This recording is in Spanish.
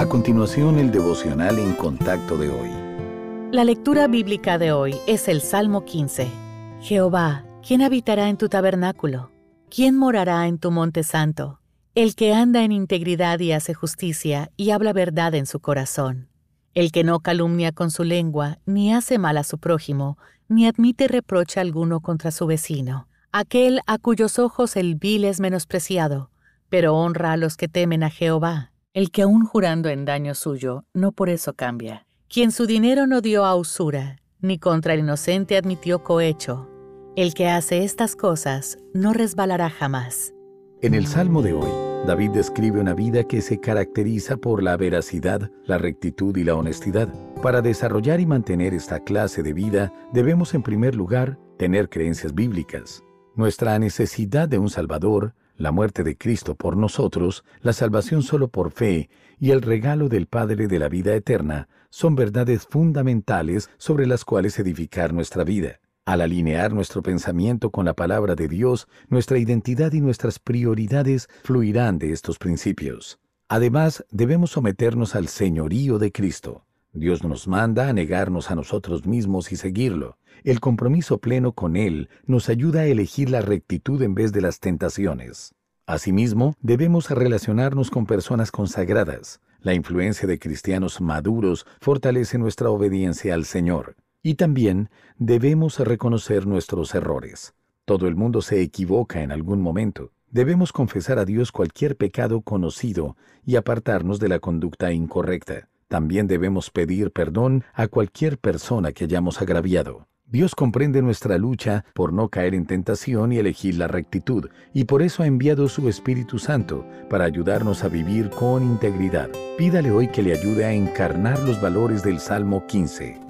A continuación, el devocional en contacto de hoy. La lectura bíblica de hoy es el Salmo 15. Jehová, ¿quién habitará en tu tabernáculo? ¿Quién morará en tu monte santo? El que anda en integridad y hace justicia y habla verdad en su corazón. El que no calumnia con su lengua, ni hace mal a su prójimo, ni admite reproche alguno contra su vecino. Aquel a cuyos ojos el vil es menospreciado, pero honra a los que temen a Jehová. El que aun jurando en daño suyo, no por eso cambia. Quien su dinero no dio a usura, ni contra el inocente admitió cohecho. El que hace estas cosas no resbalará jamás. En el Salmo de hoy, David describe una vida que se caracteriza por la veracidad, la rectitud y la honestidad. Para desarrollar y mantener esta clase de vida, debemos en primer lugar tener creencias bíblicas. Nuestra necesidad de un Salvador, la muerte de Cristo por nosotros, la salvación solo por fe y el regalo del Padre de la vida eterna son verdades fundamentales sobre las cuales edificar nuestra vida. Al alinear nuestro pensamiento con la palabra de Dios, nuestra identidad y nuestras prioridades fluirán de estos principios. Además, debemos someternos al señorío de Cristo. Dios nos manda a negarnos a nosotros mismos y seguirlo. El compromiso pleno con Él nos ayuda a elegir la rectitud en vez de las tentaciones. Asimismo, debemos relacionarnos con personas consagradas. La influencia de cristianos maduros fortalece nuestra obediencia al Señor. Y también debemos reconocer nuestros errores. Todo el mundo se equivoca en algún momento. Debemos confesar a Dios cualquier pecado conocido y apartarnos de la conducta incorrecta. También debemos pedir perdón a cualquier persona que hayamos agraviado. Dios comprende nuestra lucha por no caer en tentación y elegir la rectitud, y por eso ha enviado su Espíritu Santo para ayudarnos a vivir con integridad. Pídale hoy que le ayude a encarnar los valores del Salmo 15.